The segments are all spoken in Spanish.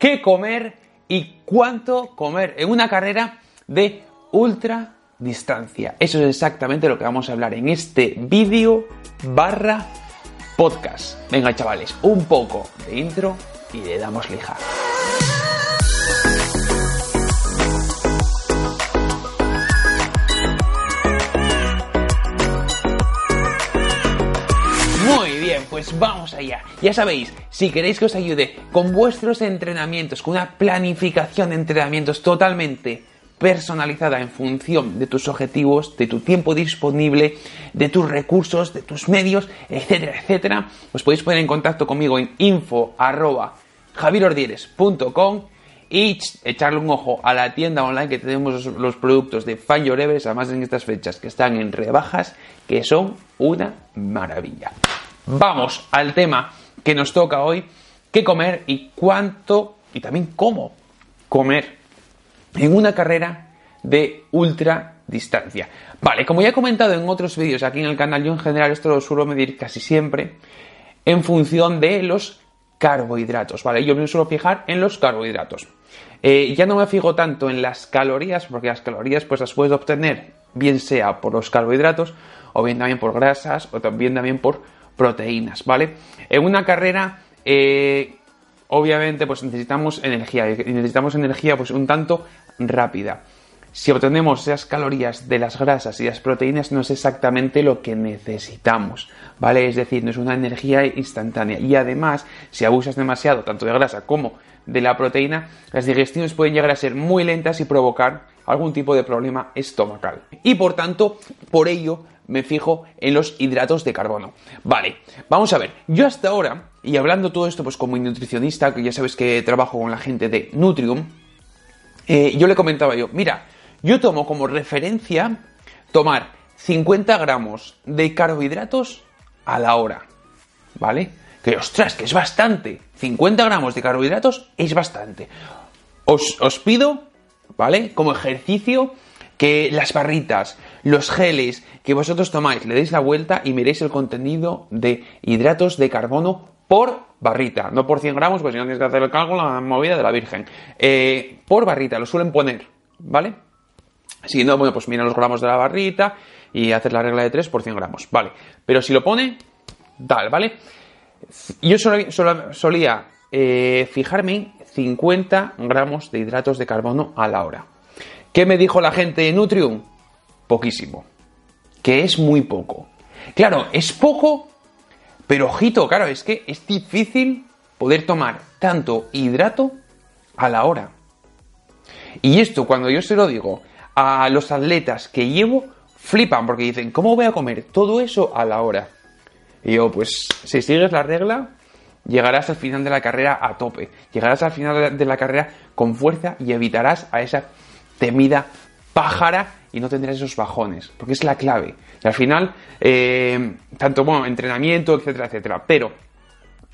qué comer y cuánto comer en una carrera de ultra distancia. Eso es exactamente lo que vamos a hablar en este vídeo barra podcast. Venga chavales, un poco de intro y le damos lija. Pues vamos allá. Ya sabéis, si queréis que os ayude con vuestros entrenamientos, con una planificación de entrenamientos totalmente personalizada en función de tus objetivos, de tu tiempo disponible, de tus recursos, de tus medios, etcétera, etcétera, os podéis poner en contacto conmigo en info y echarle un ojo a la tienda online que tenemos los, productos de Find Your Everest, además en estas fechas que están en rebajas, que son una maravilla. Vamos al tema que nos toca hoy, qué comer y cuánto y también cómo comer en una carrera de ultra distancia. Vale, como ya he comentado en otros vídeos aquí en el canal, yo en general esto lo suelo medir casi siempre en función de los carbohidratos, ¿vale? Yo me suelo fijar en los carbohidratos. Eh, ya no me fijo tanto en las calorías, porque las calorías pues las puedes obtener bien sea por los carbohidratos, o bien también por grasas, o también también por proteínas, ¿vale? En una carrera eh, obviamente pues necesitamos energía y necesitamos energía pues un tanto rápida. Si obtenemos esas calorías de las grasas y las proteínas no es exactamente lo que necesitamos, ¿vale? Es decir, no es una energía instantánea. Y además, si abusas demasiado tanto de grasa como de la proteína, las digestiones pueden llegar a ser muy lentas y provocar algún tipo de problema estomacal. Y por tanto, por ello me fijo en los hidratos de carbono. Vale, vamos a ver. Yo hasta ahora, y hablando todo esto pues como nutricionista, que ya sabes que trabajo con la gente de Nutrium, eh, yo le comentaba yo, mira, yo tomo como referencia tomar 50 gramos de carbohidratos a la hora. ¿Vale? Que ostras, que es bastante. 50 gramos de carbohidratos es bastante. Os, os pido, ¿vale? Como ejercicio que las barritas, los geles que vosotros tomáis, le deis la vuelta y miréis el contenido de hidratos de carbono por barrita, no por 100 gramos, pues si no tienes que hacer el cálculo, la movida de la Virgen. Eh, por barrita, lo suelen poner, ¿vale? Si no, bueno, pues mira los gramos de la barrita y hacer la regla de 3 por 100 gramos, ¿vale? Pero si lo pone, tal, ¿vale? Yo solía eh, fijarme en 50 gramos de hidratos de carbono a la hora. ¿Qué me dijo la gente de Nutrium? Poquísimo. Que es muy poco. Claro, es poco, pero ojito, claro, es que es difícil poder tomar tanto hidrato a la hora. Y esto, cuando yo se lo digo a los atletas que llevo, flipan porque dicen, ¿cómo voy a comer todo eso a la hora? Y yo, pues, si sigues la regla, llegarás al final de la carrera a tope. Llegarás al final de la carrera con fuerza y evitarás a esa temida pájara y no tendrás esos bajones, porque es la clave. Y al final, eh, tanto bueno, entrenamiento, etcétera, etcétera, pero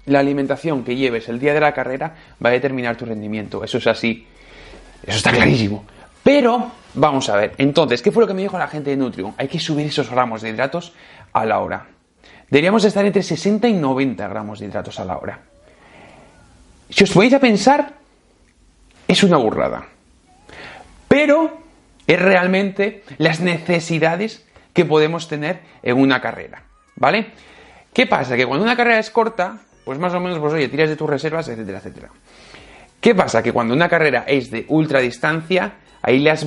la alimentación que lleves el día de la carrera va a determinar tu rendimiento. Eso es así. Eso está clarísimo. Pero, vamos a ver, entonces, ¿qué fue lo que me dijo la gente de Nutrium? Hay que subir esos gramos de hidratos a la hora. Deberíamos estar entre 60 y 90 gramos de hidratos a la hora. Si os podéis a pensar, es una burrada pero es realmente las necesidades que podemos tener en una carrera, ¿vale? ¿Qué pasa? Que cuando una carrera es corta, pues más o menos, pues oye, tiras de tus reservas, etcétera, etcétera. ¿Qué pasa? Que cuando una carrera es de ultra distancia, ahí las,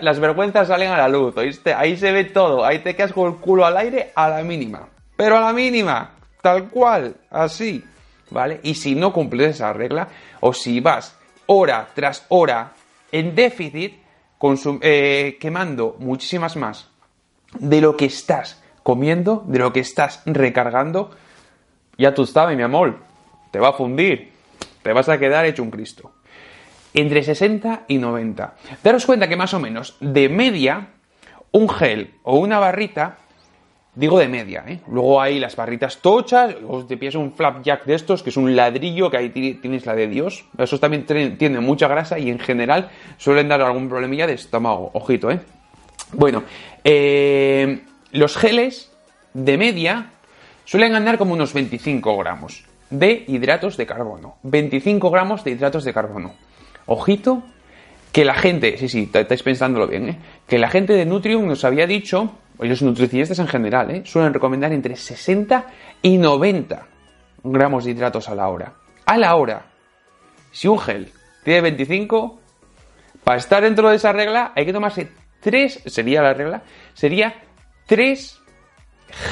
las vergüenzas salen a la luz, ¿oíste? Ahí se ve todo, ahí te quedas con el culo al aire a la mínima. Pero a la mínima, tal cual, así, ¿vale? Y si no cumples esa regla, o si vas hora tras hora en déficit, eh, quemando muchísimas más de lo que estás comiendo, de lo que estás recargando, ya tú sabes, mi amor, te va a fundir, te vas a quedar hecho un Cristo. Entre 60 y 90. Daros cuenta que más o menos de media, un gel o una barrita Digo de media, ¿eh? Luego hay las barritas tochas, o te pillas un flapjack de estos, que es un ladrillo, que ahí tienes la de Dios. Esos también tienen mucha grasa y en general suelen dar algún problemilla de estómago. Ojito, ¿eh? Bueno, eh, los geles de media suelen andar como unos 25 gramos. de hidratos de carbono. 25 gramos de hidratos de carbono. Ojito, que la gente, sí, sí, estáis pensándolo bien, ¿eh? que la gente de Nutrium nos había dicho, y los nutricionistas en general, ¿eh? suelen recomendar entre 60 y 90 gramos de hidratos a la hora. A la hora. Si un gel tiene 25, para estar dentro de esa regla hay que tomarse 3, sería la regla, sería 3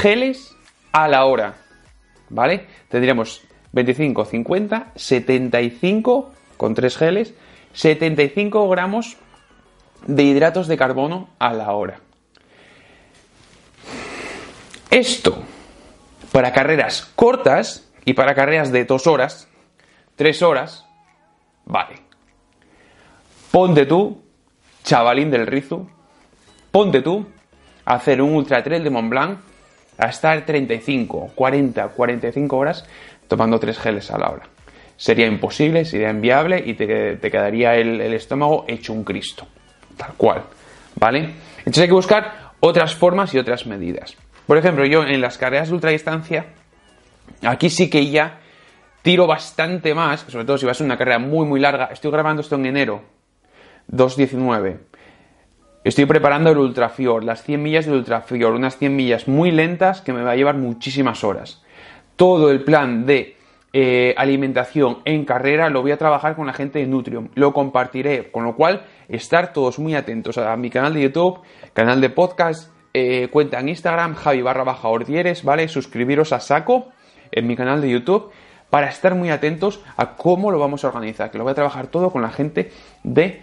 geles a la hora. ¿Vale? Tendríamos 25, 50, 75 con 3 geles, 75 gramos de hidratos de carbono a la hora. Esto, para carreras cortas y para carreras de 2 horas, 3 horas, vale. Ponte tú, chavalín del Rizu, ponte tú a hacer un ultra trail de Mont Blanc a estar 35, 40, 45 horas tomando 3 geles a la hora sería imposible, sería inviable y te, quedaría el, estómago hecho un Cristo. Tal cual. ¿Vale? Entonces hay que buscar otras formas y otras medidas. Por ejemplo, yo en las carreras de ultradistancia, aquí sí que ya tiro bastante más, sobre todo si vas a una carrera muy muy larga. Estoy grabando esto en enero 2.19. Estoy preparando el Ultrafior, las 100 millas del Ultrafior, unas 100 millas muy lentas que me va a llevar muchísimas horas. Todo el plan de eh, alimentación en carrera lo voy a trabajar con la gente de Nutrium. Lo compartiré, con lo cual estar todos muy atentos a mi canal de YouTube, canal de podcast, eh, cuenta en Instagram, Javi barra baja Ordieres, ¿vale? Suscribiros a saco en mi canal de YouTube para estar muy atentos a cómo lo vamos a organizar, que lo voy a trabajar todo con la gente de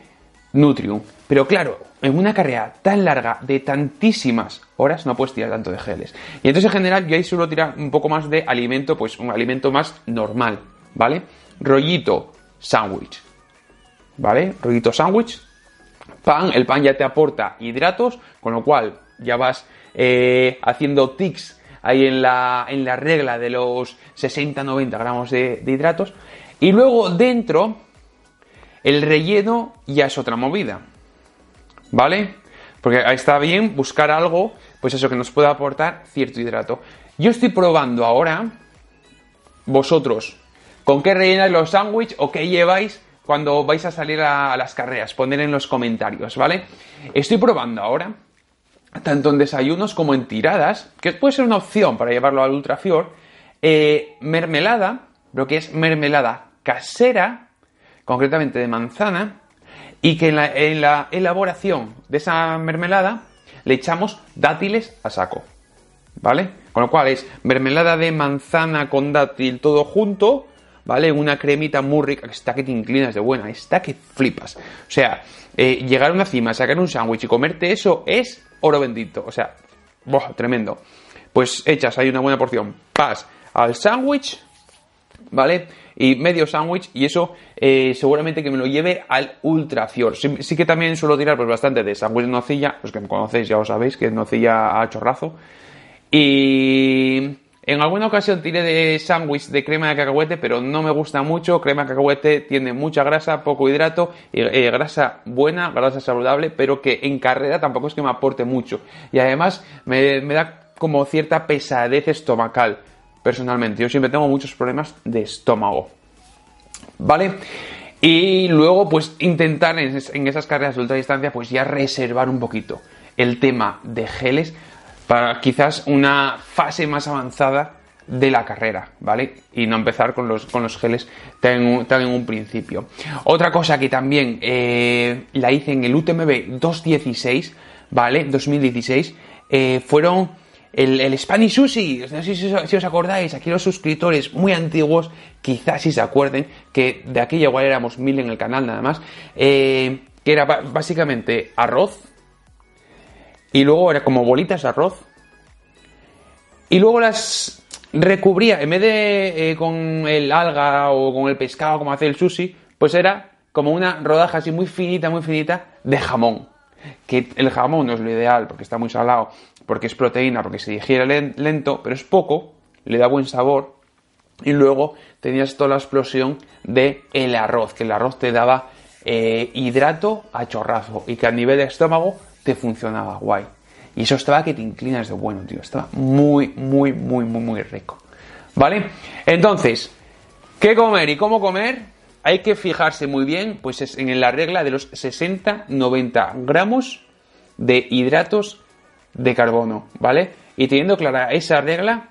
Nutrium. Pero claro, en una carrera tan larga de tantísimas horas no puedes tirar tanto de geles. Y entonces en general yo ahí suelo tirar un poco más de alimento, pues un alimento más normal, ¿vale? Rollito sándwich, ¿vale? Rollito sándwich, pan, el pan ya te aporta hidratos, con lo cual ya vas eh, haciendo tics ahí en la, en la regla de los 60-90 gramos de hidratos. Y luego dentro el relleno ya es otra movida. ¿Vale? Porque ahí está bien buscar algo, pues eso, que nos pueda aportar cierto hidrato. Yo estoy probando ahora, vosotros, con qué rellenáis los sándwiches o qué lleváis cuando vais a salir a, las carreras. Poner en los comentarios, ¿vale? Estoy probando ahora, tanto en desayunos como en tiradas, que puede ser una opción para llevarlo al Ultrafior, eh, mermelada, lo que es mermelada casera concretamente de manzana, y que en la, elaboración de esa mermelada le echamos dátiles a saco. ¿Vale? Con lo cual es mermelada de manzana con dátil todo junto, ¿vale? Una cremita muy rica, que está que te inclinas de buena, está que flipas. O sea, eh, llegar a una cima, sacar un sándwich y comerte eso es oro bendito. O sea, tremendo. Pues echas ahí una buena porción, pas al sándwich, ¿vale? y medio sándwich y eso eh, seguramente que me lo lleve al ultra Sí, sí, que también suelo tirar pues bastante de sándwich de nocilla, los que me conocéis ya lo sabéis, que es nocilla a chorrazo. Y en alguna ocasión tiré de sándwich de crema de cacahuete, pero no me gusta mucho. Crema de cacahuete tiene mucha grasa, poco hidrato, eh, grasa buena, grasa saludable, pero que en carrera tampoco es que me aporte mucho. Y además me da como cierta pesadez estomacal personalmente. Yo siempre tengo muchos problemas de estómago. ¿Vale? Y luego, pues, intentar en, esas carreras de ultradistancia, pues ya reservar un poquito el tema de geles para quizás una fase más avanzada de la carrera, ¿vale? Y no empezar con los, con los geles tan, en un principio. Otra cosa que también eh, la hice en el UTMB 216, ¿vale? 2016, eh, fueron el, Spanish Sushi, no sé si, os acordáis, aquí los suscriptores muy antiguos, quizás si se acuerden, que de aquí igual éramos mil en el canal nada más, eh, que era básicamente arroz, y luego era como bolitas de arroz, y luego las recubría, en vez de eh, con el alga o con el pescado como hace el sushi, pues era como una rodaja así muy finita, muy finita de jamón. Que el jamón no es lo ideal porque está muy salado, porque es proteína, porque se digiere lento, pero es poco, le da buen sabor. Y luego tenías toda la explosión de el arroz, que el arroz te daba eh, hidrato a chorrazo y que a nivel de estómago te funcionaba guay. Y eso estaba que te inclinas de bueno, tío. Estaba muy, muy, muy, muy, muy rico. ¿Vale? Entonces, ¿Qué comer y cómo comer? Hay que fijarse muy bien pues es en la regla de los 60-90 gramos de hidratos de carbono, ¿vale? Y teniendo clara esa regla,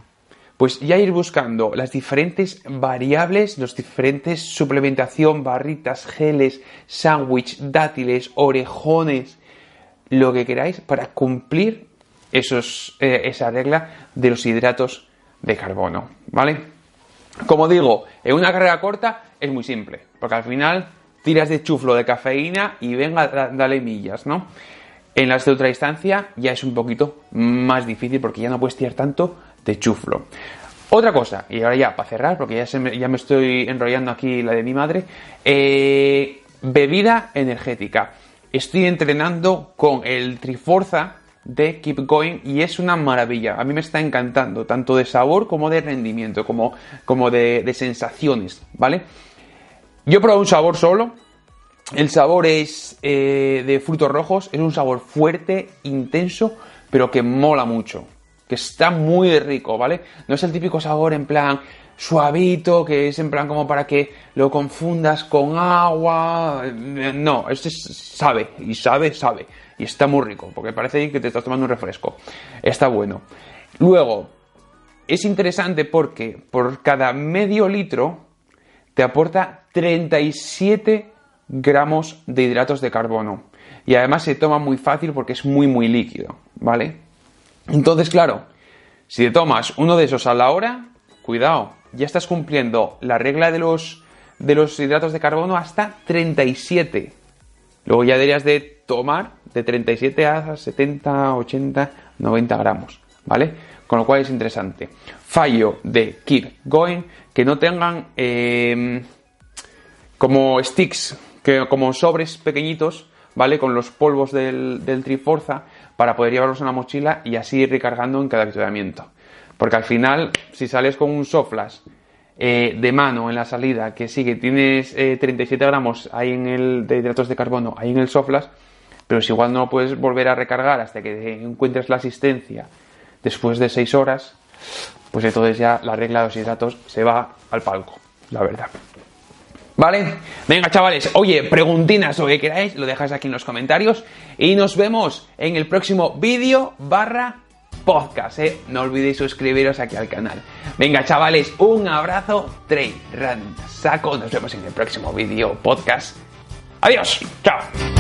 pues ya ir buscando las diferentes variables, los diferentes suplementación, barritas, geles, sándwich, dátiles, orejones, lo que queráis para cumplir esos, eh, esa regla de los hidratos de carbono, ¿vale? Como digo, en una carrera corta es muy simple, porque al final tiras de chuflo de cafeína y venga, dale millas, ¿no? En las de otra distancia ya es un poquito más difícil porque ya no puedes tirar tanto de chuflo. Otra cosa, y ahora ya para cerrar, porque ya, me, estoy enrollando aquí la de mi madre, eh, bebida energética. Estoy entrenando con el Triforza de Keep Going y es una maravilla. A mí me está encantando, tanto de sabor como de rendimiento, como, como de, sensaciones, ¿vale? Yo probado un sabor solo. El sabor es eh, de frutos rojos, es un sabor fuerte, intenso, pero que mola mucho que está muy rico, ¿vale? No es el típico sabor en plan suavito, que es en plan como para que lo confundas con agua. No, este sabe, y sabe, sabe. Y está muy rico, porque parece que te estás tomando un refresco. Está bueno. Luego, es interesante porque por cada medio litro te aporta 37 gramos de hidratos de carbono. Y además se toma muy fácil porque es muy, muy líquido, ¿vale? Entonces, claro, si te tomas uno de esos a la hora, cuidado, ya estás cumpliendo la regla de los, de los hidratos de carbono hasta 37. Luego ya deberías de tomar de 37 a 70, 80, 90 gramos, ¿vale? Con lo cual es interesante. Fallo de Keep Going, que no tengan em, como sticks, que, como sobres pequeñitos, ¿vale? Con los polvos del, Triforza, para poder llevarlos en la mochila y así ir recargando en cada avituallamiento. Porque al final, si sales con un soflas eh, de mano en la salida, que sí que tienes 37 eh, gramos ahí en el de hidratos de carbono, ahí en el soflas, pero si igual no puedes volver a recargar hasta que encuentres la asistencia después de 6 horas, pues entonces ya la regla de los hidratos se va al palco, la verdad. ¿Vale? Venga, chavales. Oye, preguntinas o que queráis, lo dejáis aquí en los comentarios. Y nos vemos en el próximo vídeo barra podcast, ¿eh? No olvidéis suscribiros aquí al canal. Venga, chavales, un abrazo. Trey, Rand, Saco. Nos vemos en el próximo vídeo podcast. Adiós. Chao.